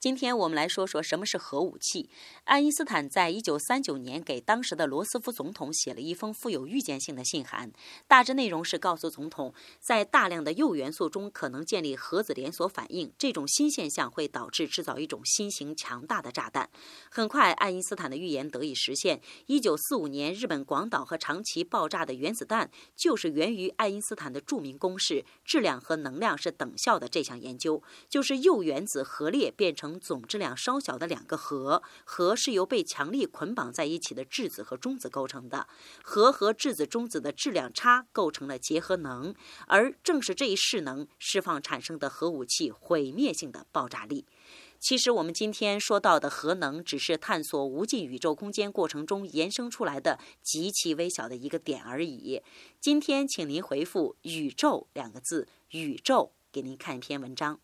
今天我们来说说什么是核武器。爱因斯坦在一九三九年给当时的罗斯福总统写了一封富有预见性的信函，大致内容是告诉总统，在大量的铀元素中可能建立核子连锁反应，这种新现象会导致制造一种新型强大的炸弹。很快，爱因斯坦的预言得以实现。一九四五年，日本广岛和长崎爆炸的原子弹就是源于爱因斯坦的著名公式“质量和能量是等效的”这项研究，就是铀原子核裂变成。总质量稍小的两个核，核是由被强力捆绑在一起的质子和中子构成的，核和质子中子的质量差构成了结合能，而正是这一势能释放产生的核武器毁灭性的爆炸力。其实我们今天说到的核能，只是探索无尽宇宙空间过程中延伸出来的极其微小的一个点而已。今天，请您回复“宇宙”两个字，宇宙，给您看一篇文章。